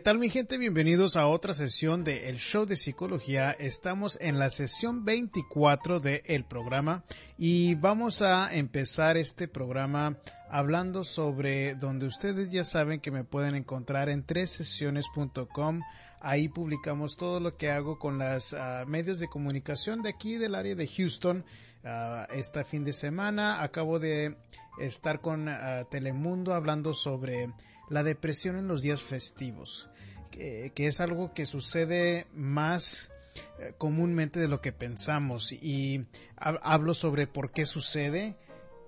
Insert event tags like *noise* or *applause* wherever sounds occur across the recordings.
¿Qué tal mi gente? Bienvenidos a otra sesión de El Show de Psicología. Estamos en la sesión 24 del programa y vamos a empezar este programa hablando sobre donde ustedes ya saben que me pueden encontrar en sesiones.com. Ahí publicamos todo lo que hago con los ah, medios de comunicación de aquí del área de Houston. Uh, este fin de semana acabo de estar con ah, Telemundo hablando sobre la depresión en los días festivos, que, es algo que sucede más eh, comúnmente de lo que pensamos. Y hablo sobre por qué sucede,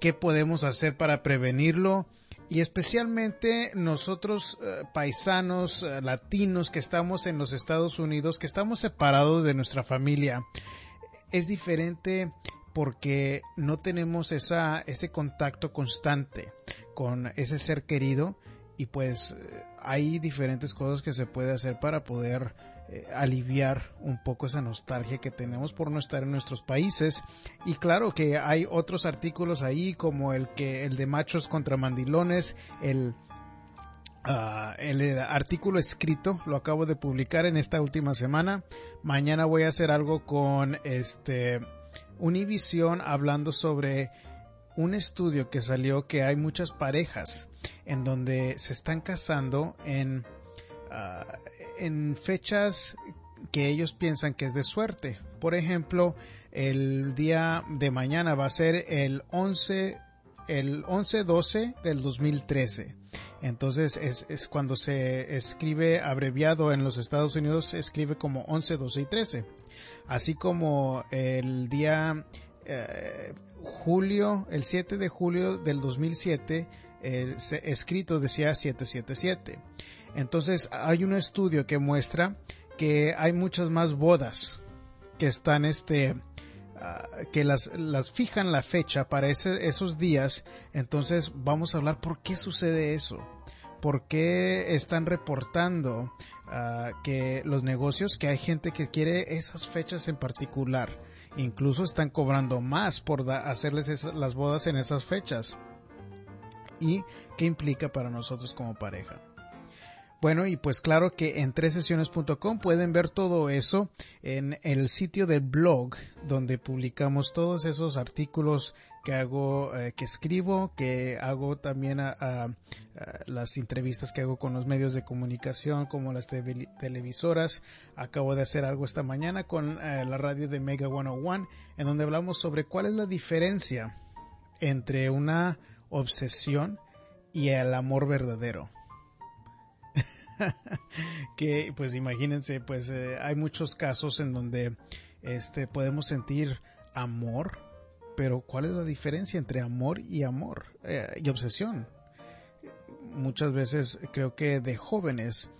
qué podemos hacer para prevenirlo. Y especialmente nosotros eh, paisanos eh, latinos que estamos en los Estados Unidos, que estamos separados de nuestra familia, es diferente porque no tenemos esa, ese contacto constante con ese ser querido y pues eh, hay diferentes cosas que se puede hacer para poder eh, aliviar un poco esa nostalgia que tenemos por no estar en nuestros países y claro que hay otros artículos ahí como el que el de machos contra mandilones el ah, el artículo escrito lo acabo de publicar en esta última semana. Mañana voy a hacer algo con este Univision hablando sobre un estudio que salió que hay muchas parejas en donde se están casando en, ah, en fechas que ellos piensan que es de suerte. Por ejemplo, el día de mañana va a ser el 11 el 11-12 del 2013. Entonces es, es, cuando se escribe abreviado en los Estados Unidos, se escribe como 11, 12 y 13. Así como el día eh, julio, el 7 de julio del 2007, escrito decía 777. Entonces hay un estudio que muestra que hay muchas más bodas que están este ah, que las, las fijan la fecha para esos días. Entonces vamos a hablar por qué sucede eso. ¿Por qué están reportando ah, que los negocios, que hay gente que quiere esas fechas en particular? Incluso están cobrando más por hacerles las bodas en esas fechas. ¿Y qué implica para nosotros como pareja? Bueno, y pues claro que en tresesiones.com pueden ver todo eso en el sitio del blog donde publicamos todos esos artículos que hago, eh, que escribo, que hago también las entrevistas que hago con los medios de comunicación como las televisoras. Acabo de hacer algo esta mañana con eh, la radio de Mega 101 en donde hablamos sobre cuál es la diferencia entre una obsesión y el amor verdadero. *laughs* que pues imagínense, pues eh, hay muchos casos en donde este podemos sentir amor, pero ¿cuál es la diferencia entre amor y amor eh, y obsesión? Muchas veces creo que de jóvenes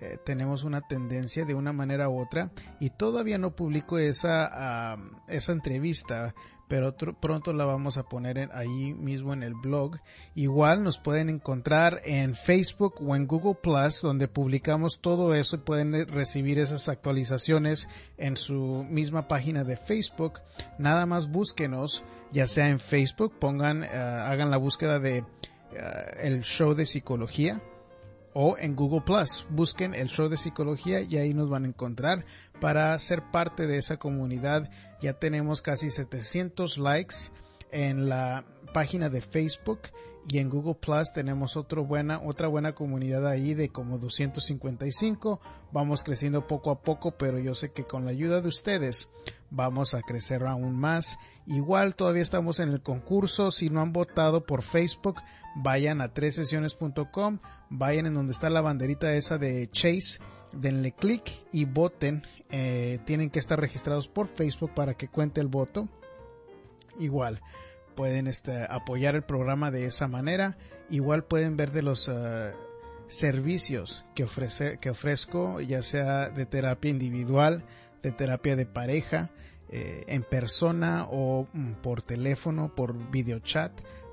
eh, tenemos una tendencia de una manera u otra y todavía no publico esa, esa entrevista pero pronto la vamos a poner ahí mismo en el blog. Igual nos pueden encontrar en Facebook o en Google Plus, donde publicamos todo eso y pueden recibir esas actualizaciones en su misma página de Facebook. Nada más búsquenos, ya sea en Facebook, pongan, eh, hagan la búsqueda de eh, el show de psicología o en Google Plus. Busquen el show de psicología y ahí nos van a encontrar para ser parte de esa comunidad. Ya tenemos casi 700 likes en la página de Facebook y en Google Plus tenemos buena, otra buena comunidad ahí de como 255. Vamos creciendo poco a poco, pero yo sé que con la ayuda de ustedes vamos a crecer aún más. Igual todavía estamos en el concurso. Si no han votado por Facebook, vayan a tresesiones.com, vayan en donde está la banderita esa de Chase denle clic y voten. Eh, tienen que estar registrados por Facebook para que cuente el voto. Igual, pueden este, apoyar el programa de esa manera. Igual pueden ver de los uh, servicios que, ofrece, que ofrezco, ya sea de terapia individual, de terapia de pareja, eh, en persona o mm, por teléfono, por videochat.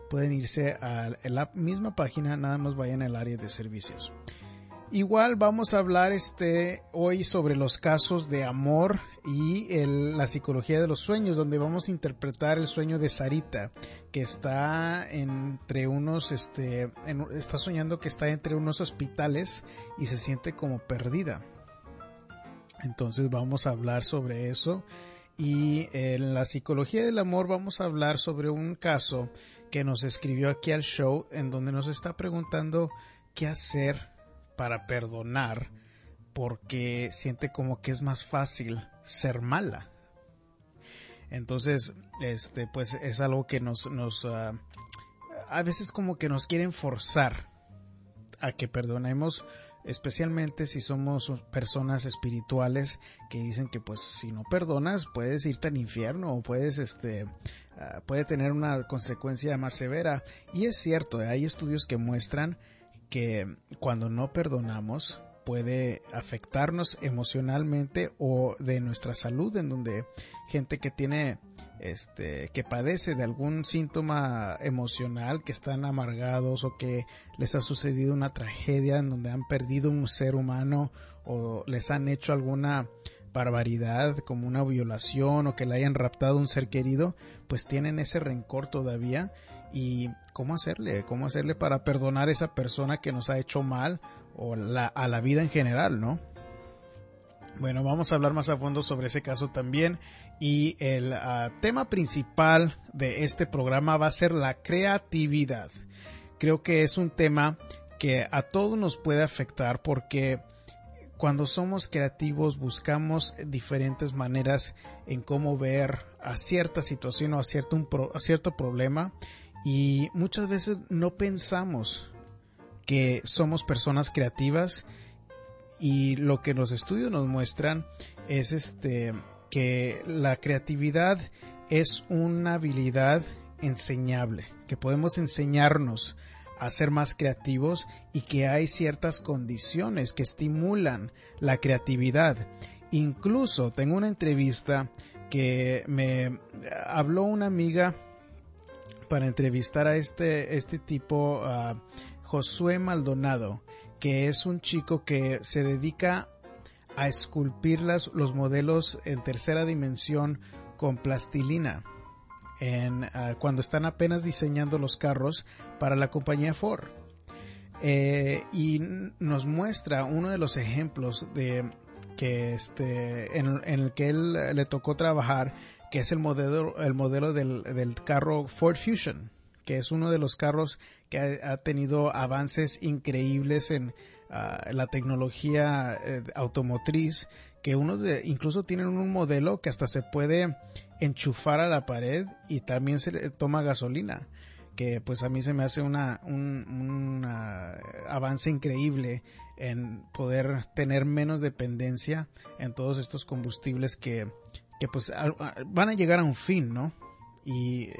Pueden irse a la misma página, nada más vayan al área de servicios. Igual vamos a hablar este hoy sobre los casos de amor y la psicología de los sueños, donde vamos a interpretar el sueño de Sarita, que está entre unos, este, está soñando que está entre unos hospitales y se siente como perdida. Entonces vamos a hablar sobre eso y en la psicología del amor vamos a hablar sobre un caso que nos escribió aquí al show en donde nos está preguntando qué hacer para perdonar porque siente como que es más fácil ser mala. Entonces, este, pues es algo que nos, nos uh, a veces como que nos quieren forzar a que perdonemos, especialmente si somos personas espirituales que dicen que pues si no perdonas puedes irte al infierno o puedes este uh, puede tener una consecuencia más severa y es cierto hay estudios que muestran que cuando no perdonamos puede afectarnos emocionalmente o de nuestra salud en donde gente que tiene este que padece de algún síntoma emocional que están amargados o que les ha sucedido una tragedia en donde han perdido un ser humano o les han hecho alguna barbaridad como una violación o que le hayan raptado un ser querido pues tienen ese rencor todavía y cómo hacerle, cómo hacerle para perdonar a esa persona que nos ha hecho mal o a la vida en general, ¿no? Bueno, vamos a hablar más a fondo sobre ese caso también y el ah, tema principal de este programa va a ser la creatividad. Creo que es un tema que a todos nos puede afectar porque cuando somos creativos buscamos diferentes maneras en cómo ver a cierta situación o a cierto, a cierto problema y muchas veces no pensamos que somos personas creativas y lo que los estudios nos muestran es este que la creatividad es una habilidad enseñable, que podemos enseñarnos a ser más creativos y que hay ciertas condiciones que estimulan la creatividad. Incluso tengo una entrevista que me habló una amiga para entrevistar a este, este tipo, Josué Maldonado, que es un chico que se dedica a esculpir las, los modelos en tercera dimensión con plastilina. Ah, cuando están apenas diseñando los carros para la compañía Ford. Eh, y nos muestra uno de los ejemplos de que este en, el que él le tocó trabajar que es el modelo, el modelo del, del carro Ford Fusion, que es uno de los carros que ha, tenido avances increíbles en uh, la tecnología eh, automotriz, que unos de, incluso tienen un modelo que hasta se puede enchufar a la pared y también se toma gasolina que pues a mí se me hace una, un, un avance increíble en poder tener menos dependencia en todos estos combustibles que que pues van a llegar a un fin, ¿no? Y eh,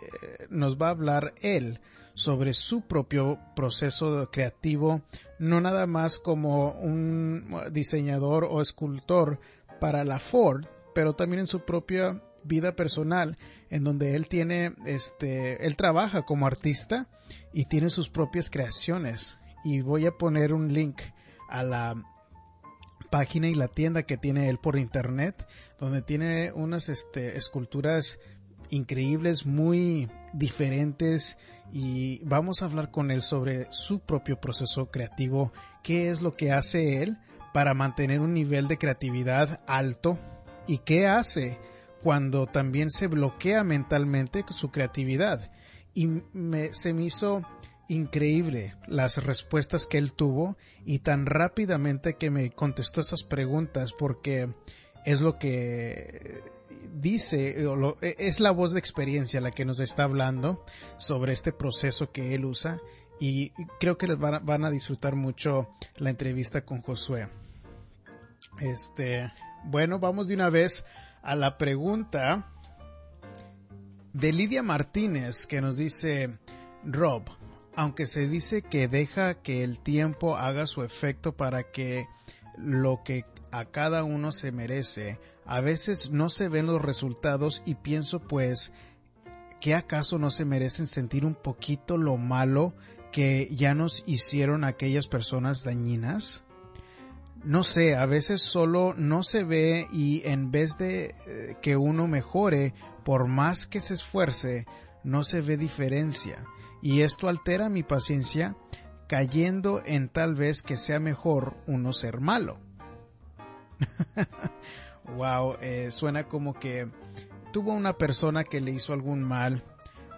nos va a hablar él sobre su propio proceso creativo, no nada más como un diseñador o escultor para la Ford, pero también en su propia vida personal, en donde él tiene, este, él trabaja como artista y tiene sus propias creaciones. Y voy a poner un link a la página y la tienda que tiene él por internet, donde tiene unas este, esculturas increíbles, muy diferentes y vamos a hablar con él sobre su propio proceso creativo, qué es lo que hace él para mantener un nivel de creatividad alto y qué hace cuando también se bloquea mentalmente su creatividad. Y me, se me hizo increíble las respuestas que él tuvo y tan rápidamente que me contestó esas preguntas porque es lo que dice, es la voz de experiencia la que nos está hablando sobre este proceso que él usa y creo que les van a, disfrutar mucho la entrevista con Josué. Este, bueno, vamos de una vez a la pregunta de Lidia Martínez que nos dice, Rob, aunque se dice que deja que el tiempo haga su efecto para que lo que a cada uno se merece, a veces no se ven los resultados y pienso pues que acaso no se merecen sentir un poquito lo malo que ya nos hicieron aquellas personas dañinas? No sé, a veces solo no se ve y en vez de eh, que uno mejore, por más que se esfuerce, no se ve diferencia. Y esto altera mi paciencia, cayendo en tal vez que sea mejor uno ser malo. *laughs* wow, eh, suena como que tuvo una persona que le hizo algún mal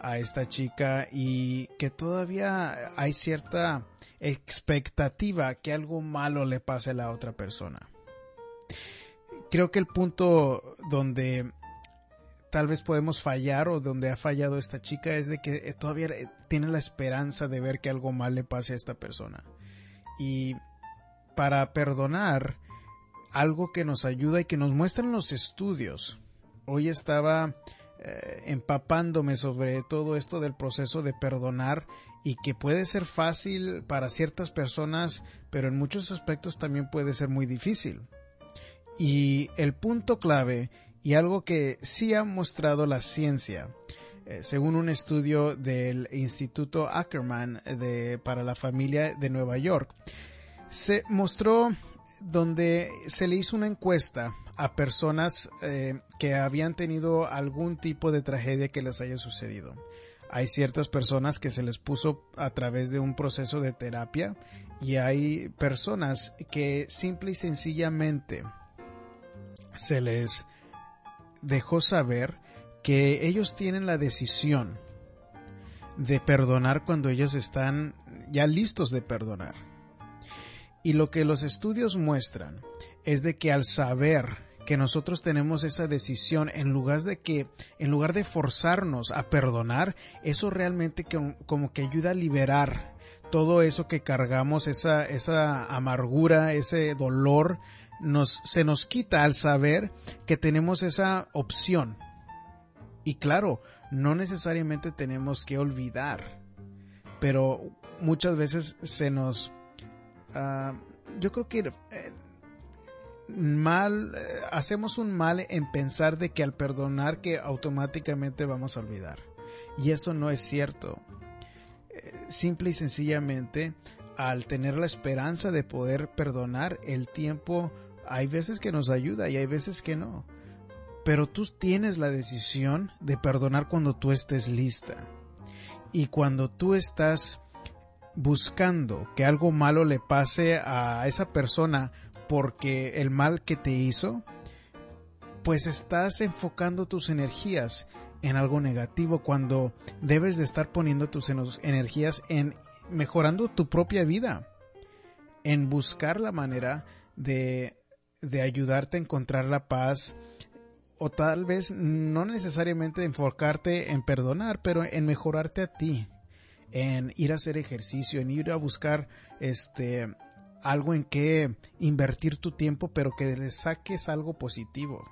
a esta chica y que todavía hay cierta expectativa que algo malo le pase a la otra persona. Creo que el punto donde tal vez podemos fallar o donde ha fallado esta chica es de que todavía tiene la esperanza de ver que algo mal le pase a esta persona. Y para perdonar, algo que nos ayuda y que nos muestran los estudios. Hoy estaba eh, empapándome sobre todo esto del proceso de perdonar y que puede ser fácil para ciertas personas, pero en muchos aspectos también puede ser muy difícil. Y el punto clave y algo que sí ha mostrado la ciencia, eh, según un estudio del Instituto Ackerman de, para la familia de Nueva York, se mostró donde se le hizo una encuesta a personas eh, que habían tenido algún tipo de tragedia que les haya sucedido. Hay ciertas personas que se les puso a través de un proceso de terapia y hay personas que simple y sencillamente se les dejó saber que ellos tienen la decisión de perdonar cuando ellos están ya listos de perdonar. Y lo que los estudios muestran es de que al saber que nosotros tenemos esa decisión en lugar de que en lugar de forzarnos a perdonar eso realmente como que ayuda a liberar todo eso que cargamos esa esa amargura ese dolor nos se nos quita al saber que tenemos esa opción y claro no necesariamente tenemos que olvidar pero muchas veces se nos uh, yo creo que eh, mal, eh, hacemos un mal en pensar de que al perdonar que automáticamente vamos a olvidar. Y eso no es cierto. Eh, simple y sencillamente, al tener la esperanza de poder perdonar, el tiempo hay veces que nos ayuda y hay veces que no. Pero tú tienes la decisión de perdonar cuando tú estés lista. Y cuando tú estás buscando que algo malo le pase a esa persona porque el mal que te hizo, pues estás enfocando tus energías en algo negativo cuando debes de estar poniendo tus energías en mejorando tu propia vida, en buscar la manera de, de ayudarte a encontrar la paz, o tal vez no necesariamente enfocarte en perdonar, pero en mejorarte a ti, en ir a hacer ejercicio, en ir a buscar este algo en que invertir tu tiempo, pero que le saques algo positivo.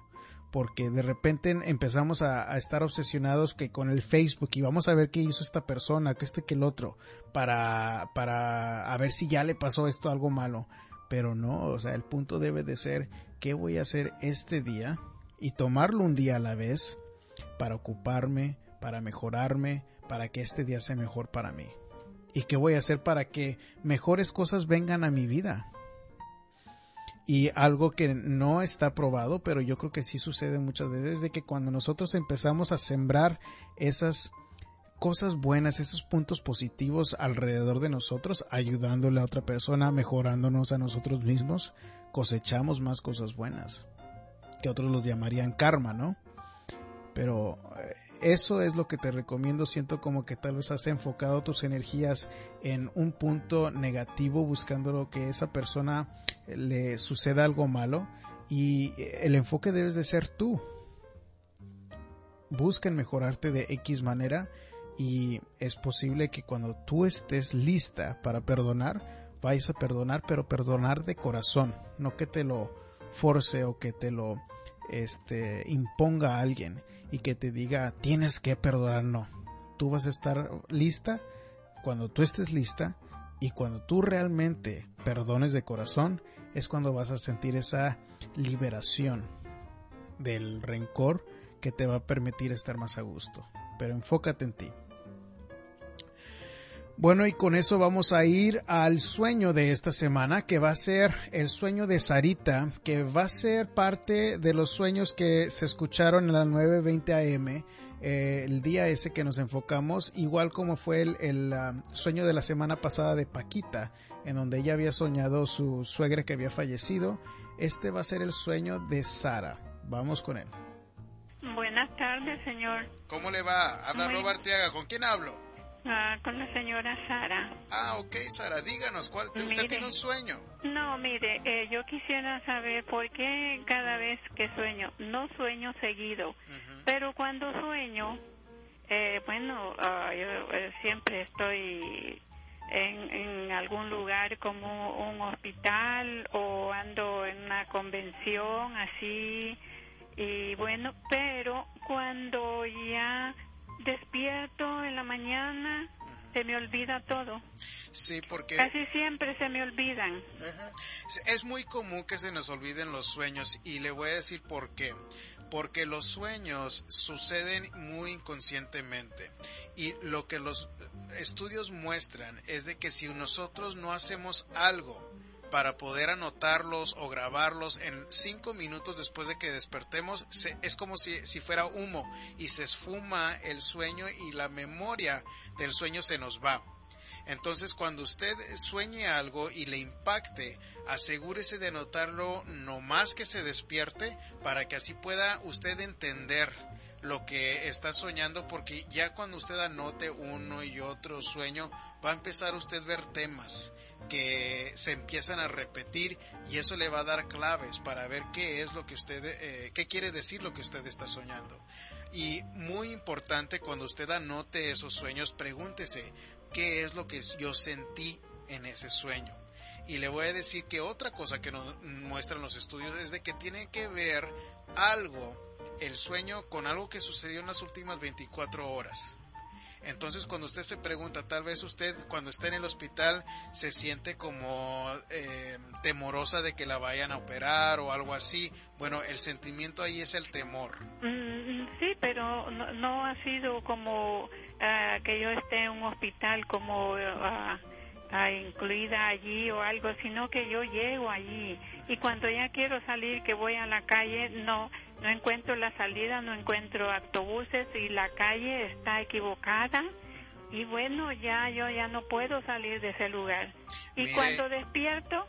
Porque de repente empezamos a, estar obsesionados que con el Facebook y vamos a ver qué hizo esta persona, que este que el otro, para, para a ver si ya le pasó esto algo malo. Pero no, o sea, el punto debe de ser qué voy a hacer este día y tomarlo un día a la vez para ocuparme, para mejorarme, para que este día sea mejor para mí. ¿Y qué voy a hacer para que mejores cosas vengan a mi vida? Y algo que no está probado, pero yo creo que sí sucede muchas veces, de que cuando nosotros empezamos a sembrar esas cosas buenas, esos puntos positivos alrededor de nosotros, ayudándole a otra persona, mejorándonos a nosotros mismos, cosechamos más cosas buenas, que otros los llamarían karma, ¿no? Pero eh, eso es lo que te recomiendo. Siento como que tal vez has enfocado tus energías en un punto negativo, buscando que esa persona eh, le suceda algo malo. Y eh, el enfoque debes de ser tú. Busca mejorarte de X manera y es posible que cuando tú estés lista para perdonar, vayas a perdonar, pero perdonar de corazón, no que te lo force o que te lo este, imponga a alguien y que te diga tienes que perdonar, no. Tú vas a estar lista cuando tú estés lista y cuando tú realmente perdones de corazón es cuando vas a sentir esa liberación del rencor que te va a permitir estar más a gusto. Pero enfócate en ti. Bueno, y con eso vamos a ir al sueño de esta semana, que va a ser el sueño de Sarita, que va a ser parte de los sueños que se escucharon en la 9.20 am, eh, el día ese que nos enfocamos, igual como fue el, um, sueño de la semana pasada de Paquita, en donde ella había soñado su suegra que había fallecido. Este va a ser el sueño de Sara. Vamos con él. Buenas tardes, señor. ¿Cómo le va? Habla Robert Tiaga. ¿Con quién hablo? Ah, con la señora Sara. Ah, ok, Sara, díganos, ¿cuál, ¿usted tiene un sueño? No, mire, eh, yo quisiera saber por qué cada vez que sueño, no sueño seguido, pero cuando sueño, eh, bueno, ah, yo eh, siempre estoy en, en, algún lugar como un hospital o ando en una convención así, y bueno, pero cuando ya despierto en la mañana, se me olvida todo. Sí, porque... Casi siempre se me olvidan. Es muy común que se nos olviden los sueños y le voy a decir por qué. Porque los sueños suceden muy inconscientemente y lo que los estudios muestran es de que si nosotros no hacemos algo para poder anotarlos o grabarlos en cinco minutos después de que despertemos. es como si, si, fuera humo y se esfuma el sueño y la memoria del sueño se nos va. Entonces cuando usted sueñe algo y le impacte, asegúrese de anotarlo no más que se despierte para que así pueda usted entender lo que está soñando porque ya cuando usted anote uno y otro sueño va a empezar usted a ver temas que se empiezan a repetir y eso le va a dar claves para ver qué es lo que usted, eh, qué quiere decir lo que usted está soñando. Y muy importante cuando usted anote esos sueños, pregúntese qué es lo que yo sentí en ese sueño. Y le voy a decir que otra cosa que nos muestran los estudios es de que tiene que ver algo, el sueño, con algo que sucedió en las últimas 24 horas. Entonces cuando usted se pregunta, tal vez usted cuando está en el hospital se siente como eh, temorosa de que la vayan a operar o algo así. Bueno, el sentimiento ahí es el temor. Mm, sí, pero no, ha sido como ah, que yo esté en un hospital como... Ah, ah, incluida allí o algo, sino que yo llego allí y cuando ya quiero salir, que voy a la calle, no, no encuentro la salida, no encuentro autobuses y la calle está equivocada y bueno, ya yo ya no puedo salir de ese lugar. Y cuando despierto,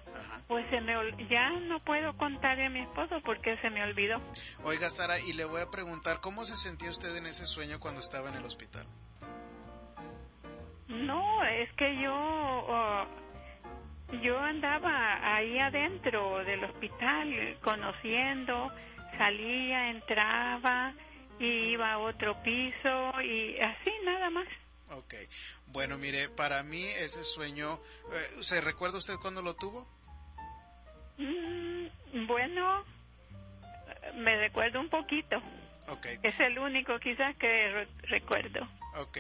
pues se me ya no puedo contarle a mi esposo porque se me olvidó. Oiga, Sara, y le voy a preguntar, ¿cómo se sentía usted en ese sueño cuando estaba en el hospital? No, es que yo yo andaba ahí adentro del hospital conociendo salía, entraba y iba a otro piso y así nada más. Ok, bueno, mire, para mí ese sueño, eh, ¿se recuerda usted cuándo lo tuvo? Mm, bueno, me recuerdo un poquito. Okay. Es el único quizás que recuerdo. Ok,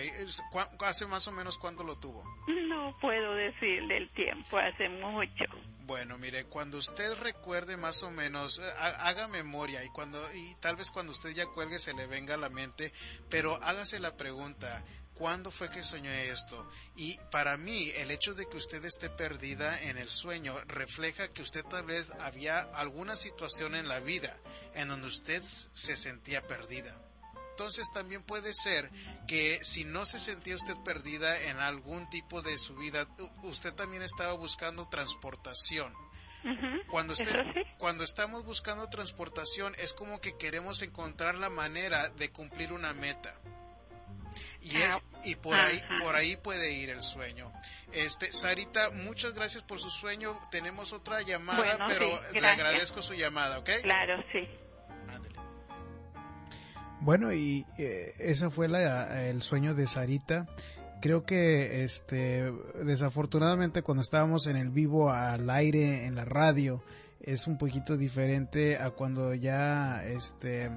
¿hace más o menos cuándo lo tuvo? No puedo decirle el tiempo, hace mucho. Bueno, mire, cuando usted recuerde más o menos, eh, haga memoria y cuando y tal vez cuando usted ya cuelgue se le venga a la mente, pero hágase la pregunta, ¿cuándo fue que soñé esto? Y para mí, el hecho de que usted esté perdida en el sueño refleja que usted tal vez había alguna situación en la vida en donde usted se sentía perdida. Entonces también puede ser que si no se sentía usted perdida en algún tipo de su vida, usted también estaba buscando transportación. Cuando, cuando estamos buscando transportación es como que queremos encontrar la manera de cumplir una meta. Y, es, ah, y por ahí por ahí puede ir el sueño. Este Sarita, muchas gracias por su sueño. Tenemos otra llamada, pero le agradezco su llamada, ¿ok? Claro, sí. Bueno, y eh, ese fue el sueño de Sarita. Creo que este desafortunadamente cuando estábamos en el vivo al aire en la radio, es un poquito diferente a cuando ya este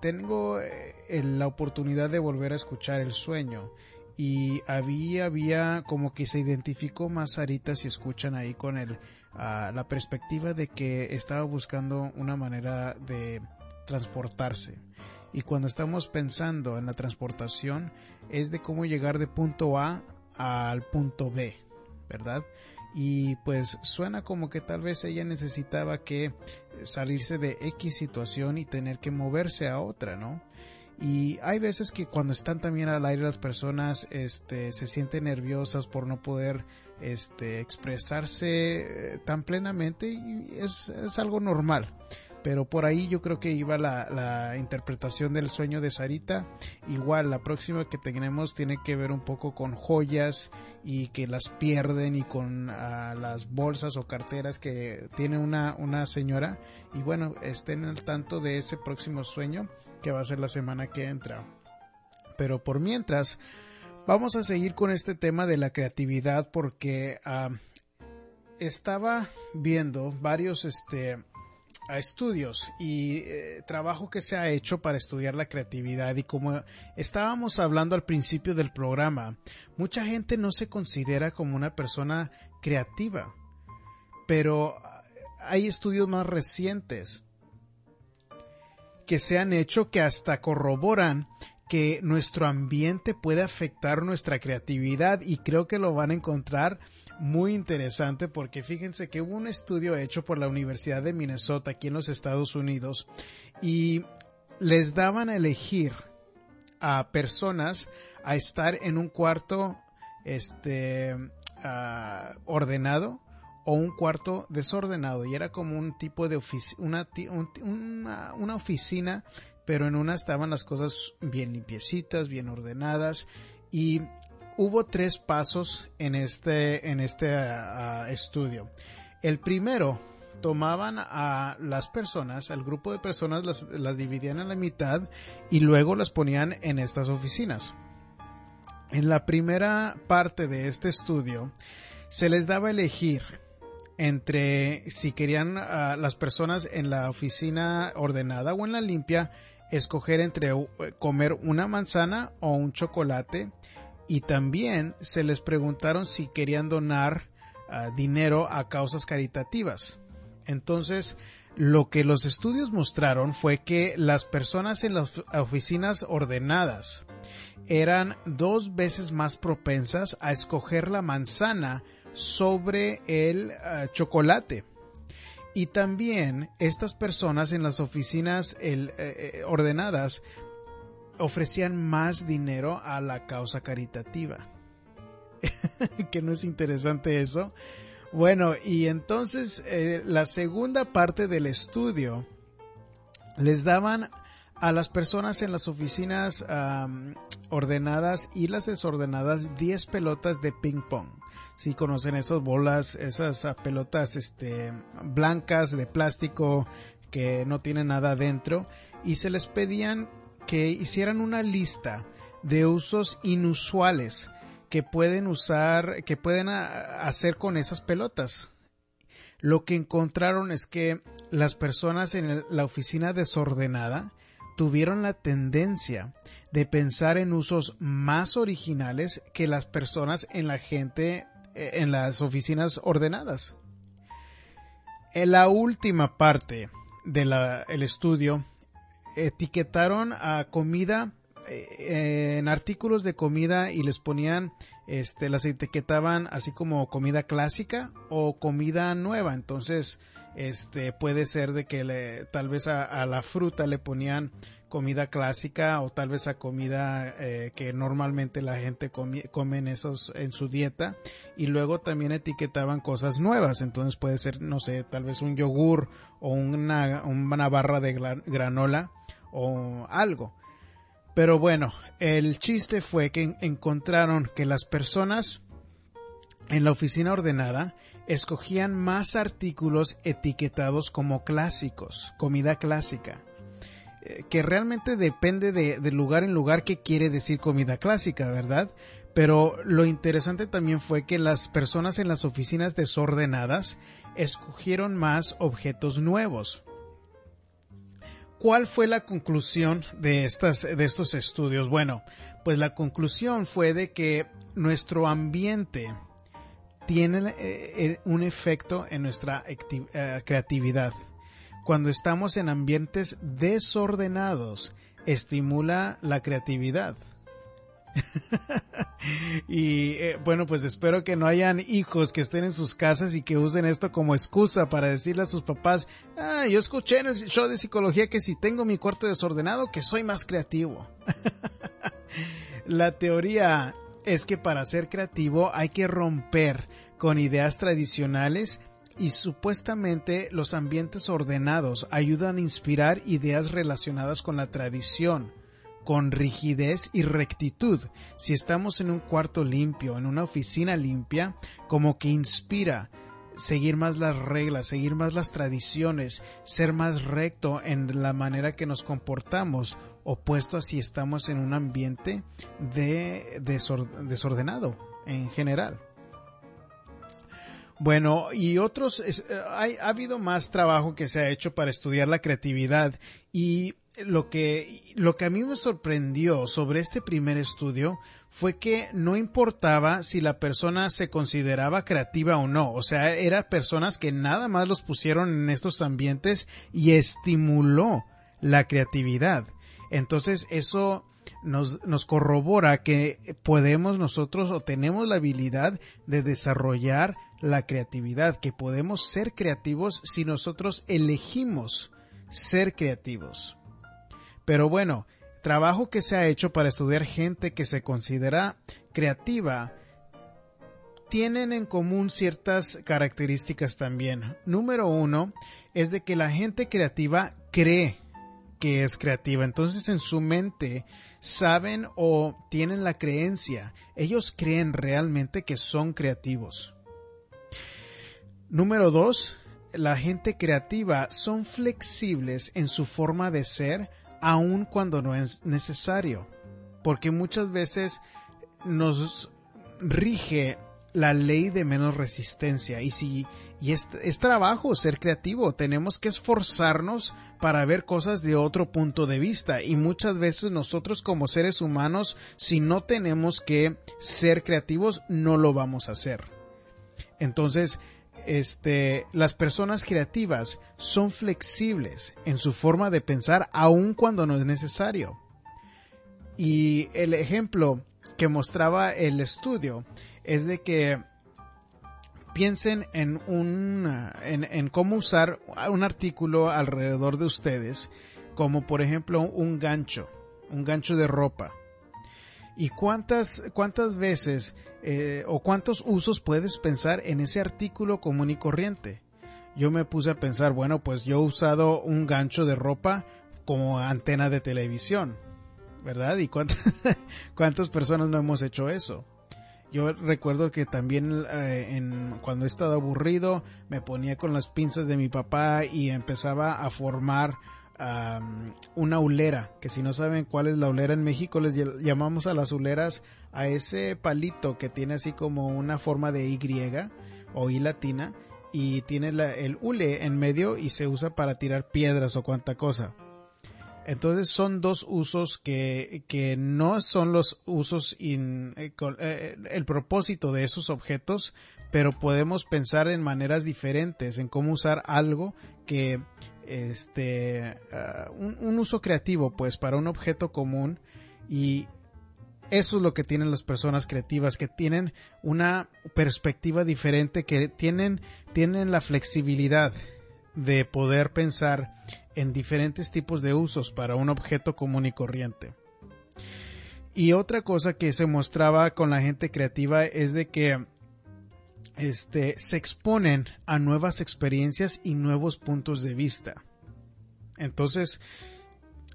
tengo eh, la oportunidad de volver a escuchar el sueño y había, había como que se identificó más Sarita si escuchan ahí con el, ah, la perspectiva de que estaba buscando una manera de transportarse. Y cuando estamos pensando en la transportación es de cómo llegar de punto A al punto B, ¿verdad? Y pues suena como que tal vez ella necesitaba que salirse de X situación y tener que moverse a otra, ¿no? Y hay veces que cuando están también al aire las personas este, se sienten nerviosas por no poder este, expresarse eh, tan plenamente y es, es algo normal pero por ahí yo creo que iba la, interpretación del sueño de Sarita. Igual, la próxima que tenemos tiene que ver un poco con joyas y que las pierden y con ah, las bolsas o carteras que tiene una, una señora. Y bueno, estén al tanto de ese próximo sueño que va a ser la semana que entra. Pero por mientras, vamos a seguir con este tema de la creatividad porque ah, estaba viendo varios este a estudios y eh, trabajo que se ha hecho para estudiar la creatividad y como estábamos hablando al principio del programa, mucha gente no se considera como una persona creativa, pero hay estudios más recientes que se han hecho que hasta corroboran que nuestro ambiente puede afectar nuestra creatividad y creo que lo van a encontrar muy interesante porque fíjense que hubo un estudio hecho por la Universidad de Minnesota aquí en los Estados Unidos y les daban a elegir a personas a estar en un cuarto este ah, ordenado o un cuarto desordenado. Y era como un tipo de una, una, una oficina pero en una estaban las cosas bien limpiecitas, bien ordenadas y hubo tres pasos en este, en este ah, ah, estudio. El primero, tomaban a las personas, al grupo de personas, las, las dividían en la mitad y luego las ponían en estas oficinas. En la primera parte de este estudio, se les daba a elegir entre si querían a las personas en la oficina ordenada o en la limpia, escoger entre eh, comer una manzana o un chocolate y también se les preguntaron si querían donar ah, dinero a causas caritativas. Entonces, lo que los estudios mostraron fue que las personas en las oficinas ordenadas eran dos veces más propensas a escoger la manzana sobre el ah, chocolate. Y también estas personas en las oficinas eh, eh, ordenadas ofrecían más dinero a la causa caritativa. *laughs* que no es interesante eso. Bueno, y entonces eh, la segunda parte del estudio les daban a las personas en las oficinas ordenadas y las desordenadas 10 pelotas de ping pong. Si conocen esas bolas, esas pelotas este, blancas de plástico que no tienen nada adentro y se les pedían que hicieran una lista de usos inusuales que pueden usar, que pueden ah, hacer con esas pelotas. Lo que encontraron es que las personas en la oficina desordenada tuvieron la tendencia de pensar en usos más originales que las personas en la gente eh, en las oficinas ordenadas. En la última parte del estudio etiquetaron a comida eh, en artículos de comida y les ponían este las etiquetaban así como comida clásica o comida nueva. Entonces este puede ser de que le, tal vez a, la fruta le ponían comida clásica o tal vez a comida eh, que normalmente la gente come, en esos en su dieta. Y luego también etiquetaban cosas nuevas. Entonces puede ser no sé tal vez un yogur o una, una barra de granola o algo. Pero bueno, el chiste fue que encontraron que las personas en la oficina ordenada escogían más artículos etiquetados como clásicos, comida clásica, que realmente depende de, lugar en lugar qué quiere decir comida clásica, ¿verdad? Pero lo interesante también fue que las personas en las oficinas desordenadas escogieron más objetos nuevos. ¿Cuál fue la conclusión de, estas, de estos estudios? Bueno, pues la conclusión fue de que nuestro ambiente tiene eh, eh, un efecto en nuestra eh, creatividad. Cuando estamos en ambientes desordenados, estimula la creatividad. *laughs* y eh, bueno, pues espero que no hayan hijos que estén en sus casas y que usen esto como excusa para decirle a sus papás, ah, yo escuché en el show de psicología que si tengo mi cuarto desordenado, que soy más creativo. *laughs* La teoría es que para ser creativo hay que romper con ideas tradicionales y supuestamente los ambientes ordenados ayudan a inspirar ideas relacionadas con la tradición con rigidez y rectitud. Si estamos en un cuarto limpio, en una oficina limpia, como que inspira seguir más las reglas, seguir más las tradiciones, ser más recto en la manera que nos comportamos, opuesto a si estamos en un ambiente de desordenado en general. Bueno, y otros, hay, ha habido más trabajo que se ha hecho para estudiar la creatividad y lo que, lo que a mí me sorprendió sobre este primer estudio fue que no importaba si la persona se consideraba creativa o no, o sea, eran personas que nada más los pusieron en estos ambientes y estimuló la creatividad. Entonces eso nos, nos corrobora que podemos nosotros o tenemos la habilidad de desarrollar la creatividad, que podemos ser creativos si nosotros elegimos ser creativos. Pero bueno, trabajo que se ha hecho para estudiar gente que se considera creativa tienen en común ciertas características también. Número uno es de que la gente creativa cree que es creativa. Entonces en su mente saben o tienen la creencia. Ellos creen realmente que son creativos. Número dos, la gente creativa son flexibles en su forma de ser aun cuando no es necesario, porque muchas veces nos rige la ley de menos resistencia. Y si y es, trabajo ser creativo tenemos que esforzarnos para ver cosas de otro punto de vista. Y muchas veces nosotros como seres humanos si no tenemos que ser creativos no lo vamos a hacer. Entonces este, las personas creativas son flexibles en su forma de pensar aun cuando no es necesario. Y el ejemplo que mostraba el estudio es de que piensen en un en, en, cómo usar un artículo alrededor de ustedes como por ejemplo un gancho un gancho de ropa y cuántas cuántas veces eh, o cuántos usos puedes pensar en ese artículo común y corriente. Yo me puse a pensar, bueno, pues yo he usado un gancho de ropa como antena de televisión, ¿verdad? ¿Y cuántas, *laughs* cuántas personas no hemos hecho eso? Yo recuerdo que también eh, cuando he estado aburrido me ponía con las pinzas de mi papá y empezaba a formar una ulera, que si no saben cuál es la ulera en México, les llamamos a las uleras a ese palito que tiene así como una forma de Y o I latina y tiene el hule en medio y se usa para tirar piedras o cuanta cosa. Entonces son dos usos que, que no son los usos, in, eh, eh, el propósito de esos objetos, pero podemos pensar en maneras diferentes, en cómo usar algo que este ah, un, uso creativo pues para un objeto común. Y eso es lo que tienen las personas creativas que tienen una perspectiva diferente que tienen tienen la flexibilidad de poder pensar en diferentes tipos de usos para un objeto común y corriente. Y otra cosa que se mostraba con la gente creativa es de que este, se exponen a nuevas experiencias y nuevos puntos de vista. Entonces,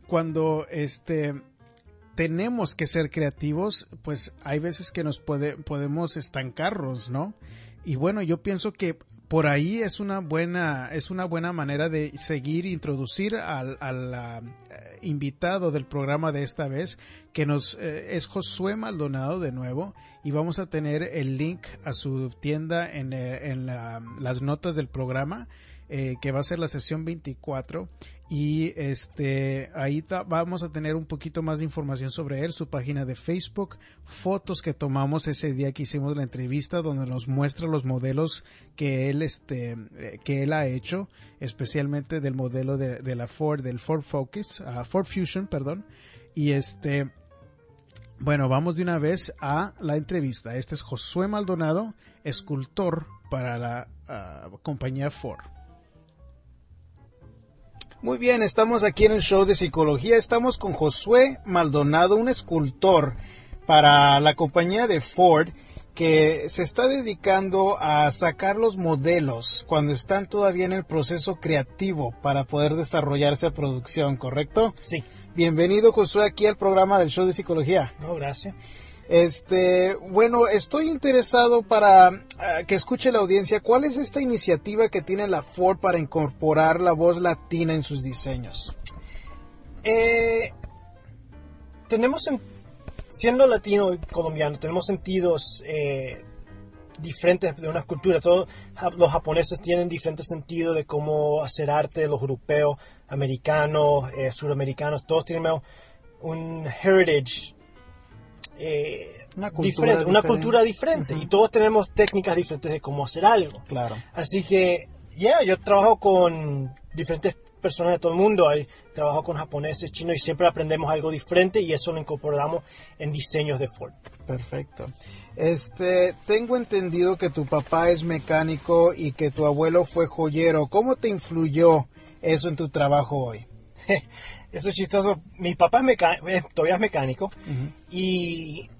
cuando este, tenemos que ser creativos, pues hay veces que nos puede, podemos estancarnos, ¿no? Y bueno, yo pienso que por ahí es una buena es una buena manera de seguir introducir al, ah, invitado del programa de esta vez que nos eh, es Josué Maldonado de nuevo y vamos a tener el link a su tienda en, eh, las notas del programa eh, que va a ser la sesión 24 y este ahí vamos a tener un poquito más de información sobre él, su página de Facebook, fotos que tomamos ese día que hicimos la entrevista donde nos muestra los modelos que él este eh, que él ha hecho, especialmente del modelo de, la Ford del Ford Focus, uh, Ford Fusion, perdón, y este bueno, vamos de una vez a la entrevista. Este es Josué Maldonado, escultor para la ah, compañía Ford. Muy bien, estamos aquí en el show de psicología. Estamos con Josué Maldonado, un escultor para la compañía de Ford que se está dedicando a sacar los modelos cuando están todavía en el proceso creativo para poder desarrollarse a producción, ¿correcto? Sí. Bienvenido Josué aquí al programa del show de psicología. No, gracias. Este, bueno, estoy interesado para ah, que escuche la audiencia cuál es esta iniciativa que tiene la Ford para incorporar la voz latina en sus diseños. Eh, tenemos, siendo latino y colombiano, tenemos sentidos eh, diferentes de una cultura. Todos los japoneses tienen diferentes sentidos de cómo hacer arte, los europeos, americanos, eh, suramericanos, todos tienen un heritage eh, una cultura diferente, una cultura diferente y todos tenemos técnicas diferentes de cómo hacer algo. Claro. Así que, ya, yo trabajo con diferentes personas de todo el mundo, hay, trabajo con japoneses, chinos y siempre aprendemos algo diferente y eso lo incorporamos en diseños de Ford. Perfecto. Este, tengo entendido que tu papá es mecánico y que tu abuelo fue joyero. ¿Cómo te influyó eso en tu trabajo hoy? *laughs* Eso es chistoso. Mi papá es todavía es mecánico. Y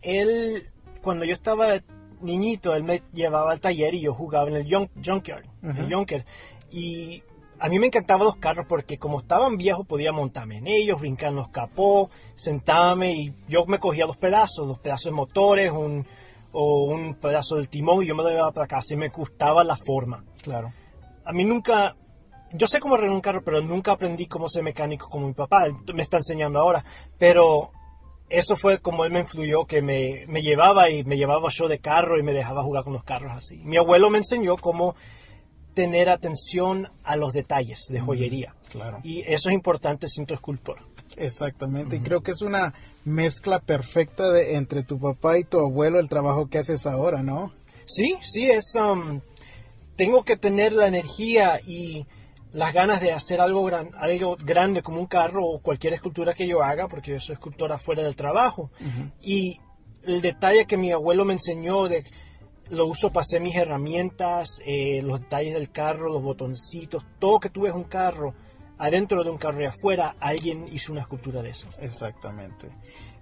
él, cuando yo estaba niñito, él me llevaba al taller y yo jugaba en el junkyard. junker. Y a mí me encantaban los carros porque como estaban viejos podía montarme en ellos, brincar en los capó, sentarme y yo me cogía los pedazos, los pedazos de motores, un, o un pedazo del timón y yo me lo llevaba para casa y me gustaba la forma. Claro. A mí nunca, yo sé cómo arreglar un carro, pero nunca aprendí cómo ser mecánico como mi papá. me está enseñando ahora. Pero eso fue como él me influyó, que me, llevaba y me llevaba yo de carro y me dejaba jugar con los carros así. Mi abuelo me enseñó cómo tener atención a los detalles de joyería. claro. Y eso es importante siendo escultor. Exactamente, y creo que es una mezcla perfecta de, entre tu papá y tu abuelo el trabajo que haces ahora, ¿no? Sí, sí, es... Um, tengo que tener la energía y las ganas de hacer algo, gran, algo grande como un carro o cualquier escultura que yo haga, porque yo soy escultora fuera del trabajo. Y el detalle que mi abuelo me enseñó de lo uso para hacer mis herramientas, eh, los detalles del carro, los botoncitos, todo que tú ves un carro, adentro de un carro y afuera, alguien hizo una escultura de eso. Exactamente.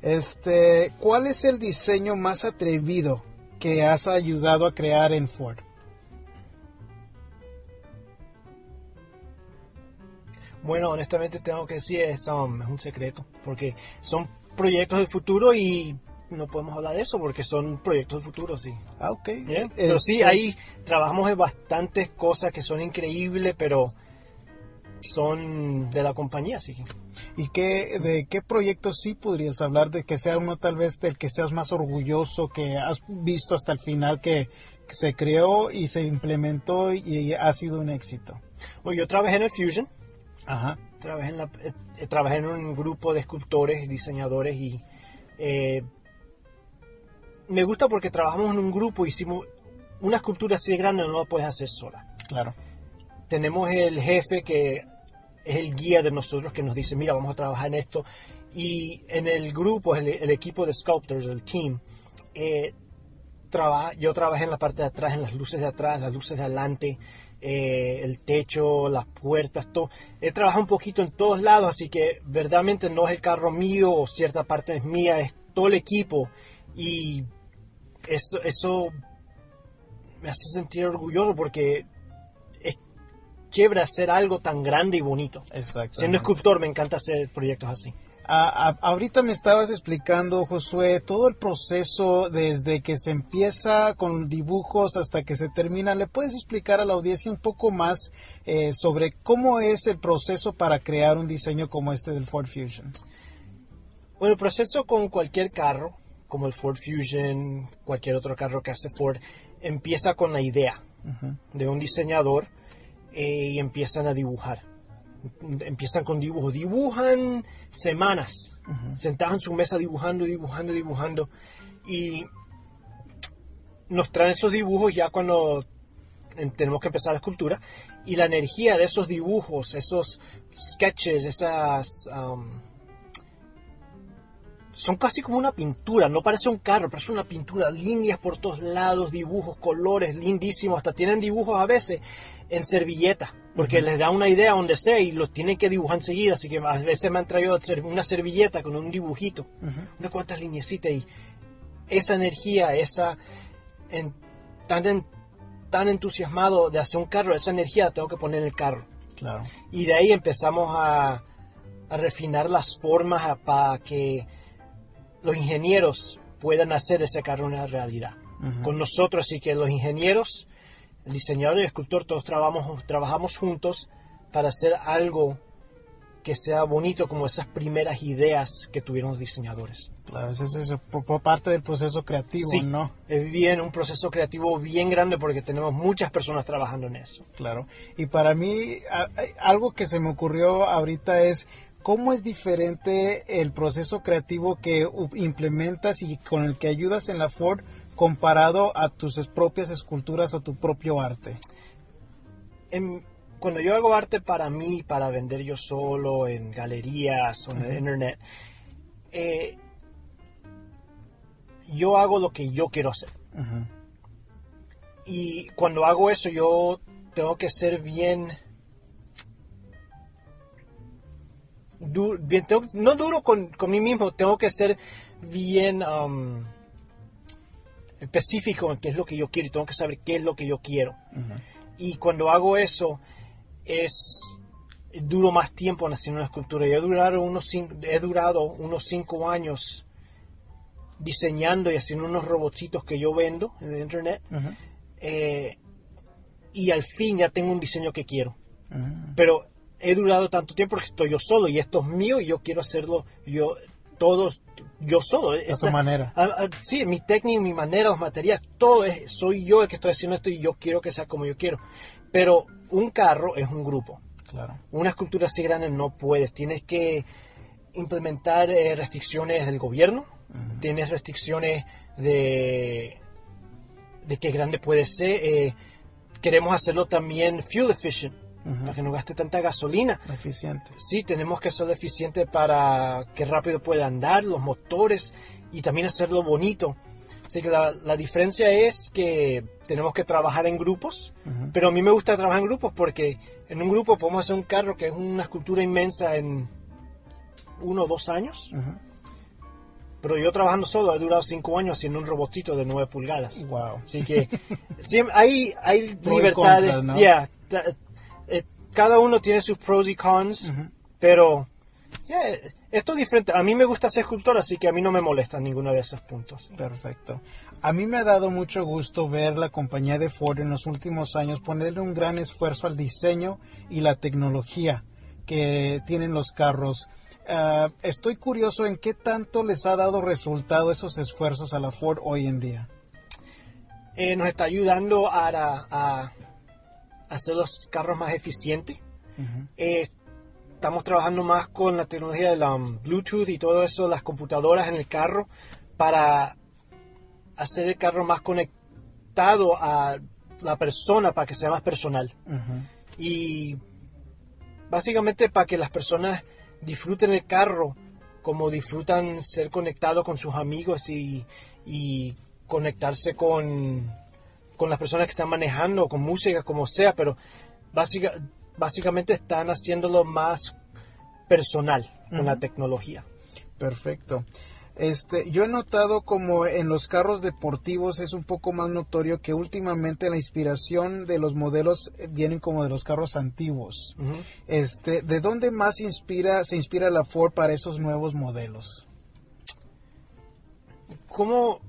Este, ¿cuál es el diseño más atrevido que has ayudado a crear en Ford? Bueno, honestamente tengo que decir, es, um, es un secreto, porque son proyectos del futuro y no podemos hablar de eso porque son proyectos del futuro, sí. Ah, ok. Pero sí, este ahí trabajamos en bastantes cosas que son increíbles, pero son de la compañía, sí. ¿Y qué, de qué proyectos sí podrías hablar? De que sea uno tal vez del que seas más orgulloso, que has visto hasta el final que, se creó y se implementó y ha sido un éxito. Bueno, yo trabajé en el Fusion Ajá. Trabajé en, la, eh, trabajé en un grupo de escultores, diseñadores y eh, me gusta porque trabajamos en un grupo, hicimos una escultura así de grande no la puedes hacer sola. Claro. Tenemos el jefe que es el guía de nosotros que nos dice, mira, vamos a trabajar en esto. Y en el grupo, el, equipo de sculptors, el team, eh, yo trabajé en la parte de atrás, en las luces de atrás, las luces de adelante, eh, el techo, las puertas, todo. He trabajado un poquito en todos lados, así que verdaderamente no es el carro mío o cierta parte es mía, es todo el equipo. Y eso, eso me hace sentir orgulloso porque es chévere hacer algo tan grande y bonito. Exacto. Siendo escultor me encanta hacer proyectos así. Ahorita me estabas explicando, Josué, todo el proceso desde que se empieza con dibujos hasta que se termina. ¿Le puedes explicar a la audiencia un poco más eh, sobre cómo es el proceso para crear un diseño como este del Ford Fusion? Bueno, el proceso con cualquier carro, como el Ford Fusion, cualquier otro carro que hace Ford, empieza con la idea de un diseñador eh, y empiezan a dibujar empiezan con dibujos, dibujan semanas, sentados en su mesa dibujando, dibujando, dibujando, y nos traen esos dibujos ya cuando tenemos que empezar la escultura, y la energía de esos dibujos, esos sketches, esas... Um, son casi como una pintura, no parece un carro, parece una pintura, líneas por todos lados, dibujos, colores, lindísimos, hasta tienen dibujos a veces en servilleta porque les da una idea donde sea y los tienen que dibujar enseguida, así que a veces me han traído una servilleta con un dibujito, unas cuantas lineecitas y esa energía, esa tan, tan entusiasmado de hacer un carro, esa energía la tengo que poner en el carro. Claro. Y de ahí empezamos a, a refinar las formas para que los ingenieros puedan hacer ese carro una realidad. Con nosotros, así que los ingenieros el diseñador y el escultor todos trabajamos, trabajamos juntos para hacer algo que sea bonito como esas primeras ideas que tuvieron los diseñadores. Claro, eso es por, parte del proceso creativo, sí, ¿no? Es bien un proceso creativo bien grande porque tenemos muchas personas trabajando en eso. Claro. Y para mí algo que se me ocurrió ahorita es cómo es diferente el proceso creativo que implementas y con el que ayudas en la Ford comparado a tus propias esculturas o tu propio arte? cuando yo hago arte para mí, para vender yo solo en galerías o en el internet, eh, yo hago lo que yo quiero hacer. Y cuando hago eso, yo tengo que ser bien. bien no duro con, con, mí mismo, tengo que ser bien. Um, específico en qué es lo que yo quiero y tengo que saber qué es lo que yo quiero. Y cuando hago eso, es duro más tiempo en hacer una escultura. Yo he durado unos, he durado unos cinco años diseñando y haciendo unos robotitos que yo vendo en el internet. Eh, y al fin ya tengo un diseño que quiero. Pero he durado tanto tiempo porque estoy yo solo y esto es mío y yo quiero hacerlo yo todos yo solo. A tu manera. sí, mi técnica, mi manera, los materiales, todo es, soy yo el que estoy haciendo esto y yo quiero que sea como yo quiero. Pero un carro es un grupo. Claro. Una escultura así grande no puedes. Tienes que implementar eh, restricciones del gobierno. Tienes restricciones de, de qué grande puede ser. Eh, queremos hacerlo también fuel efficient para que no gaste tanta gasolina. Eficiente. Sí, tenemos que ser eficiente para que rápido pueda andar los motores y también hacerlo bonito. Así que la, diferencia es que tenemos que trabajar en grupos, pero a mí me gusta trabajar en grupos porque en un grupo podemos hacer un carro que es una escultura inmensa en uno o dos años. Pero yo trabajando solo he durado cinco años haciendo un robotito de nueve pulgadas. Wow. Así que hay, hay *laughs* libertad. Eh, cada uno tiene sus pros y cons, pero esto es diferente. A mí me gusta ser escultor, así que a mí no me molesta ninguno de esos puntos. Perfecto. A mí me ha dado mucho gusto ver la compañía de Ford en los últimos años ponerle un gran esfuerzo al diseño y la tecnología que tienen los carros. Ah, estoy curioso en qué tanto les ha dado resultado esos esfuerzos a la Ford hoy en día. Eh, nos está ayudando a, hacer los carros más eficientes. Eh, estamos trabajando más con la tecnología de la um, Bluetooth y todo eso, las computadoras en el carro, para hacer el carro más conectado a la persona, para que sea más personal. Y básicamente para que las personas disfruten el carro como disfrutan ser conectados con sus amigos y, y conectarse con, con las personas que están manejando, con música, como sea, pero básicamente están haciéndolo más personal con la tecnología. Perfecto. Este, yo he notado como en los carros deportivos es un poco más notorio que últimamente la inspiración de los modelos vienen como de los carros antiguos. Este, ¿de dónde más inspira, se inspira la Ford para esos nuevos modelos? ¿Cómo,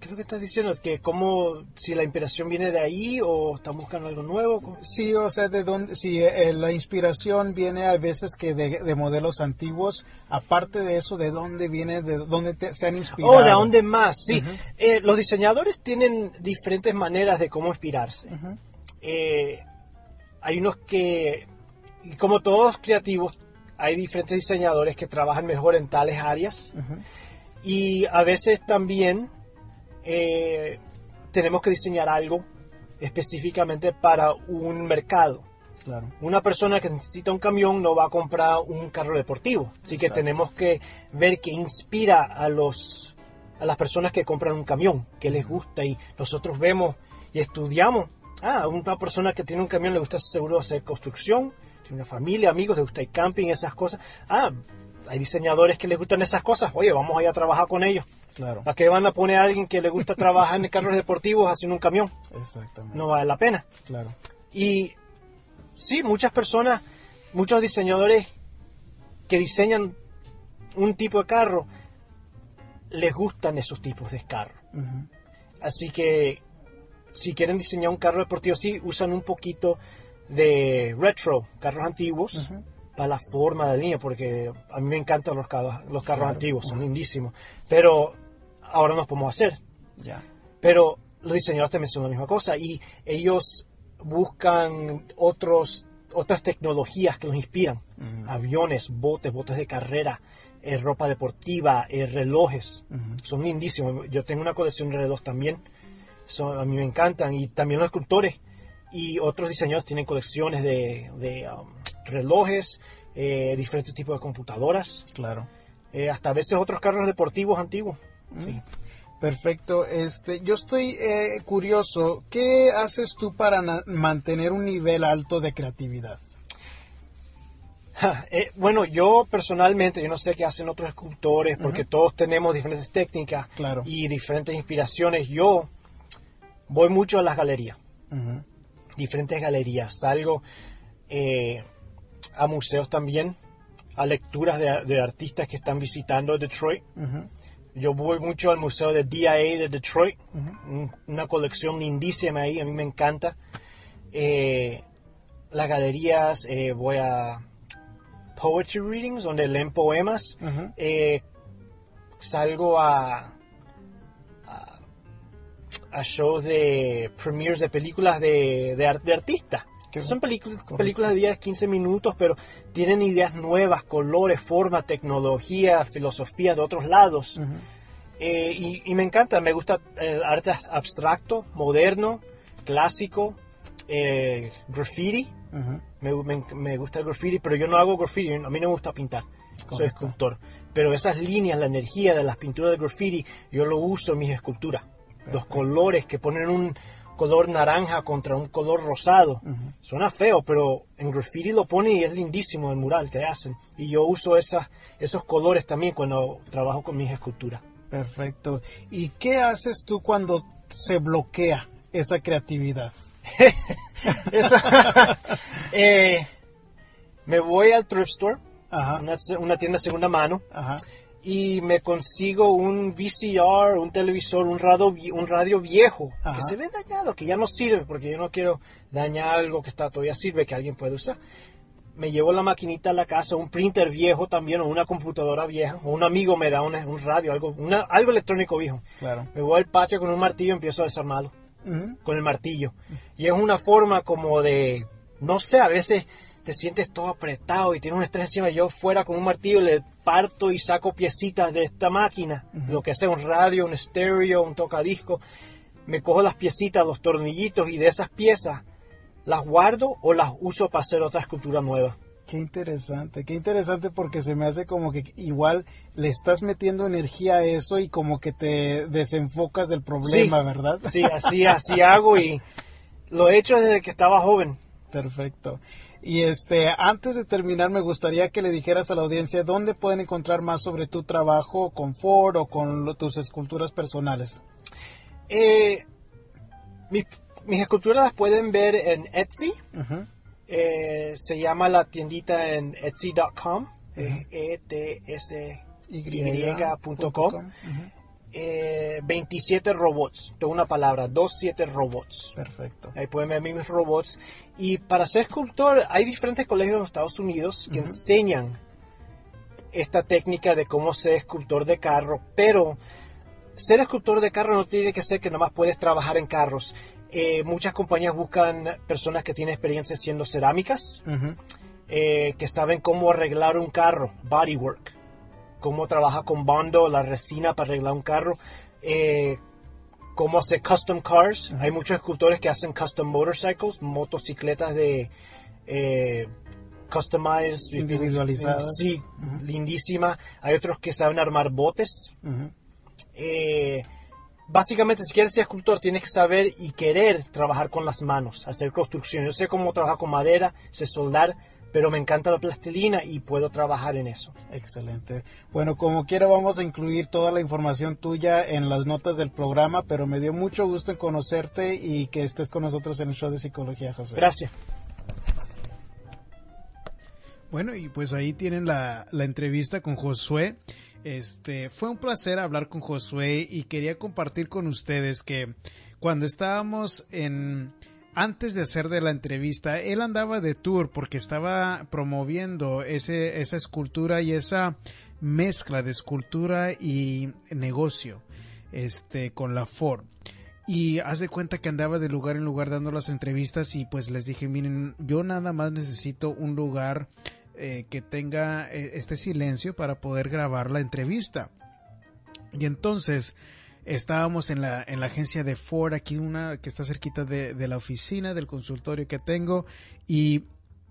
¿Qué es lo que estás diciendo? ¿Que cómo, si la inspiración viene de ahí o están buscando algo nuevo? Sí, o sea, de dónde, si eh, la inspiración viene a veces que de, modelos antiguos, aparte de eso, ¿de dónde viene, de dónde se han inspirado? Oh, ¿de dónde más? Sí, eh, los diseñadores tienen diferentes maneras de cómo inspirarse. Eh, hay unos que, como todos creativos, hay diferentes diseñadores que trabajan mejor en tales áreas. Y a veces también eh, tenemos que diseñar algo específicamente para un mercado. Claro. Una persona que necesita un camión no va a comprar un carro deportivo. Así que tenemos que ver qué inspira a, los, a las personas que compran un camión, qué les gusta. Y nosotros vemos y estudiamos. Ah, una persona que tiene un camión le gusta seguro hacer construcción, tiene una familia, amigos, le gusta el camping, esas cosas. Ah, hay diseñadores que les gustan esas cosas. Oye, vamos a ir a trabajar con ellos. Claro. ¿A qué van a poner a alguien que le gusta trabajar en carros deportivos haciendo un camión? Exactamente. No vale la pena. Claro. Y sí, muchas personas, muchos diseñadores que diseñan un tipo de carro, les gustan esos tipos de carro. Así que si quieren diseñar un carro deportivo, sí, usan un poquito de retro, carros antiguos, para la forma de la línea, porque a mí me encantan los carros, los carros antiguos, son lindísimos. Pero ahora nos podemos hacer. Ya. Pero los diseñadores también son la misma cosa y ellos buscan otros, otras tecnologías que los inspiran. Aviones, botes, botes de carrera, eh, ropa deportiva, eh, relojes. Son lindísimos. Yo tengo una colección de relojes también. Son, a mí me encantan. Y también los escultores y otros diseñadores tienen colecciones de, um, relojes, eh, diferentes tipos de computadoras. Claro. hasta a veces otros carros deportivos antiguos. Perfecto. Este, yo estoy eh, curioso. ¿Qué haces tú para mantener un nivel alto de creatividad? Eh, bueno, yo personalmente, yo no sé qué hacen otros escultores, porque todos tenemos diferentes técnicas y diferentes inspiraciones. Yo voy mucho a las galerías, diferentes galerías. Salgo eh, a museos también, a lecturas de, artistas que están visitando Detroit. Yo voy mucho al Museo de DIA de Detroit, una colección lindísima ahí, a mí me encanta. Eh, las galerías, eh, voy a poetry readings, donde leen poemas. Eh, salgo a, a, shows de premieres de películas de, de, de artistas. Que son películas, películas de 10, 15 minutos, pero tienen ideas nuevas, colores, forma, tecnología, filosofía de otros lados. Eh, y, me encanta, me gusta el arte abstracto, moderno, clásico, eh, graffiti. me, gusta el graffiti, pero yo no hago graffiti, a mí no me gusta pintar, soy escultor. Pero esas líneas, la energía de las pinturas de graffiti, yo lo uso en mis esculturas. Los colores que ponen un, color naranja contra un color rosado. Suena feo, pero en graffiti lo pone y es lindísimo el mural que hacen. Y yo uso esas, esos colores también cuando trabajo con mis esculturas. Perfecto. ¿Y qué haces tú cuando se bloquea esa creatividad? *laughs* *laughs* Eh, me voy al thrift store, Una, una, tienda segunda mano, Ajá y me consigo un VCR, un televisor, un radio, un radio viejo que se ve dañado, que ya no sirve, porque yo no quiero dañar algo que está todavía sirve, que alguien puede usar. Me llevo la maquinita a la casa, un printer viejo también, o una computadora vieja, o un amigo me da un radio, algo, algo electrónico viejo. Claro. Me voy al patio con un martillo y empiezo a desarmarlo, con el martillo. Y es una forma como de, no sé, a veces te sientes todo apretado y tienes un estrés encima. Yo fuera con un martillo le parto y saco piecitas de esta máquina, lo que sea un radio, un estéreo, un tocadisco. Me cojo las piecitas, los tornillitos y de esas piezas las guardo o las uso para hacer otra escultura nueva. Qué interesante, qué interesante porque se me hace como que igual le estás metiendo energía a eso y como que te desenfocas del problema, ¿verdad? Sí, así, así hago y *laughs* lo he hecho desde que estaba joven. Perfecto. Y este, antes de terminar, me gustaría que le dijeras a la audiencia dónde pueden encontrar más sobre tu trabajo con Ford o con tus esculturas personales. Eh, mis, esculturas las pueden ver en Etsy. Eh, se llama la tiendita en etsy.com. e t s y.com. 27 robots, toda una palabra, 27 robots. Perfecto. Ahí pueden ver mis robots. Y para ser escultor, hay diferentes colegios en Estados Unidos que enseñan esta técnica de cómo ser escultor de carro, pero ser escultor de carro no tiene que ser que nomás puedes trabajar en carros. Eh, muchas compañías buscan personas que tienen experiencia haciendo cerámicas, eh, que saben cómo arreglar un carro, bodywork cómo trabaja con Bondo, la resina para arreglar un carro, eh, cómo hacer custom cars. Hay muchos escultores que hacen custom motorcycles, motocicletas de eh, customized, individualizadas. Sí, lindísima. Hay otros que saben armar botes. Eh, básicamente, si quieres ser escultor, tienes que saber y querer trabajar con las manos, hacer construcción. Yo sé cómo trabajar con madera, sé soldar, pero me encanta la plastilina y puedo trabajar en eso. Excelente. Bueno, como quiera vamos a incluir toda la información tuya en las notas del programa, pero me dio mucho gusto en conocerte y que estés con nosotros en el show de psicología, José. Gracias. Bueno, y pues ahí tienen la, la entrevista con Josué. Este, fue un placer hablar con Josué y quería compartir con ustedes que cuando estábamos en antes de hacer de la entrevista, él andaba de tour porque estaba promoviendo ese, esa escultura y esa mezcla de escultura y negocio este, con la Ford. Y haz de cuenta que andaba de lugar en lugar dando las entrevistas y pues les dije, miren, yo nada más necesito un lugar eh, que tenga eh, este silencio para poder grabar la entrevista. Y entonces estábamos en la, en la agencia de Ford, aquí una que está cerquita de, de la oficina, del consultorio que tengo, y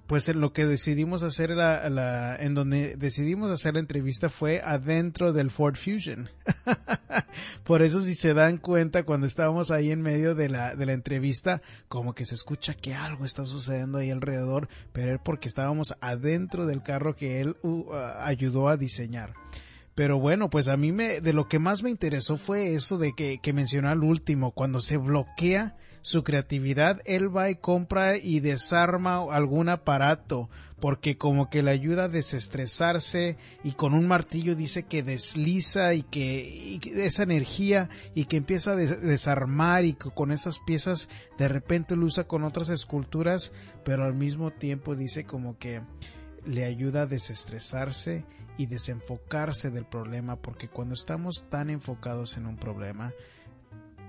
pues lo que decidimos hacer la, la, en donde decidimos hacer la entrevista fue adentro del Ford Fusion. *laughs* Por eso si se dan cuenta cuando estábamos ahí en medio de la, de la entrevista, como que se escucha que algo está sucediendo ahí alrededor, pero es porque estábamos adentro del carro que él uh, ayudó a diseñar. Pero bueno, pues a mí me, de lo que más me interesó fue eso de que, que mencionó al último, cuando se bloquea su creatividad, él va y compra y desarma algún aparato, porque como que le ayuda a desestresarse y con un martillo dice que desliza y que, esa energía y que empieza a desarmar y que con esas piezas de repente lo usa con otras esculturas, pero al mismo tiempo dice como que le ayuda a desestresarse y desenfocarse del problema porque cuando estamos tan enfocados en un problema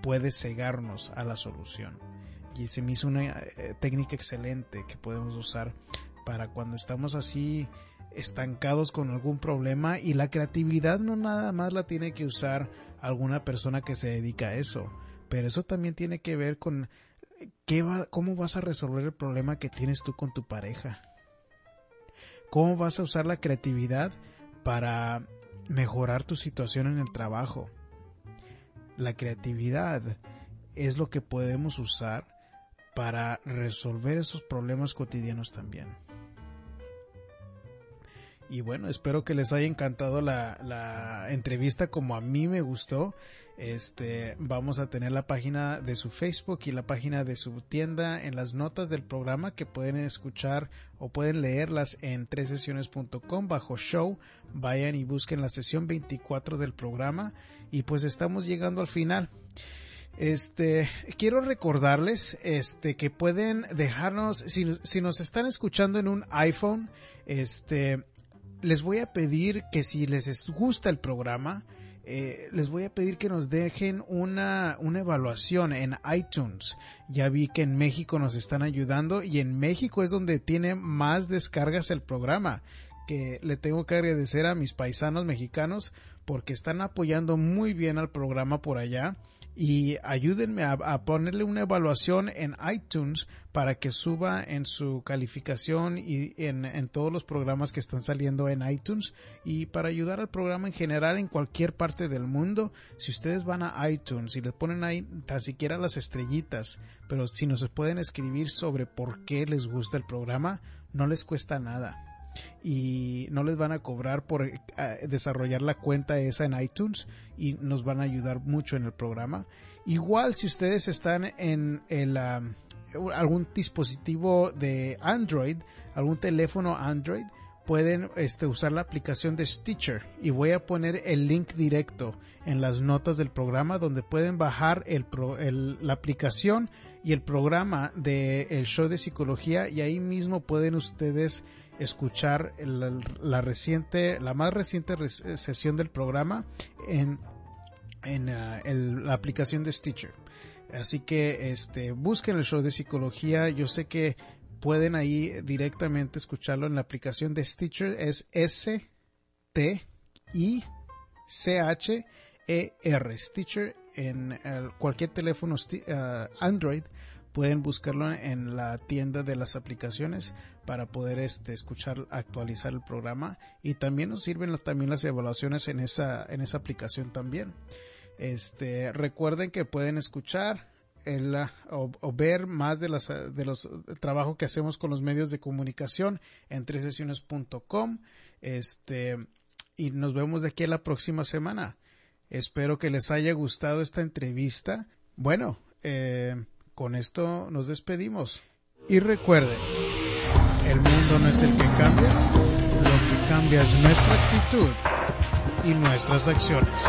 puede cegarnos a la solución. Y se me hizo una eh, técnica excelente que podemos usar para cuando estamos así estancados con algún problema y la creatividad no nada más la tiene que usar alguna persona que se dedica a eso, pero eso también tiene que ver con qué va, cómo vas a resolver el problema que tienes tú con tu pareja. ¿Cómo vas a usar la creatividad para mejorar tu situación en el trabajo. La creatividad es lo que podemos usar para resolver esos problemas cotidianos también. Y bueno, espero que les haya encantado la, la, entrevista como a mí me gustó. Este, vamos a tener la página de su Facebook y la página de su tienda en las notas del programa que pueden escuchar o pueden leerlas en tresesiones.com bajo show. Vayan y busquen la sesión 24 del programa y pues estamos llegando al final. Este, quiero recordarles este que pueden dejarnos si, si nos están escuchando en un iPhone, este les voy a pedir que si les gusta el programa, eh, les voy a pedir que nos dejen una, una evaluación en iTunes. Ya vi que en México nos están ayudando y en México es donde tiene más descargas el programa. Que le tengo que agradecer a mis paisanos mexicanos porque están apoyando muy bien al programa por allá y ayúdenme a, ponerle una evaluación en iTunes para que suba en su calificación y en, en, todos los programas que están saliendo en iTunes. Y para ayudar al programa en general en cualquier parte del mundo si ustedes van a iTunes y le ponen ahí tan siquiera las estrellitas pero si nos pueden escribir sobre por qué les gusta el programa no les cuesta nada y no les van a cobrar por eh, desarrollar la cuenta esa en iTunes y nos van a ayudar mucho en el programa. Igual si ustedes están en el, algún dispositivo de Android, algún teléfono Android, pueden este, usar la aplicación de Stitcher y voy a poner el link directo en las notas del programa donde pueden bajar el, la aplicación y el programa del el show de psicología y ahí mismo pueden ustedes escuchar la, reciente, la más reciente sesión del programa en, en ah, la aplicación de Stitcher. Así que este, busquen el show de psicología. Yo sé que pueden ahí directamente escucharlo en la aplicación de Stitcher. Es S T I C H E R Stitcher en cualquier teléfono ah, Android pueden buscarlo en la tienda de las aplicaciones para poder este, escuchar, actualizar el programa y también nos sirven también las evaluaciones en esa, en esa aplicación también. Este, recuerden que pueden escuchar el, o, ver más de, las, de los trabajo que hacemos con los medios de comunicación en tresesiones.com. Este, y nos vemos de aquí a la próxima semana. Espero que les haya gustado esta entrevista. Bueno, eh, con esto nos despedimos. Y recuerden, el mundo no es el que cambia, lo que cambia es nuestra actitud y nuestras acciones.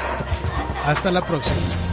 Hasta la próxima.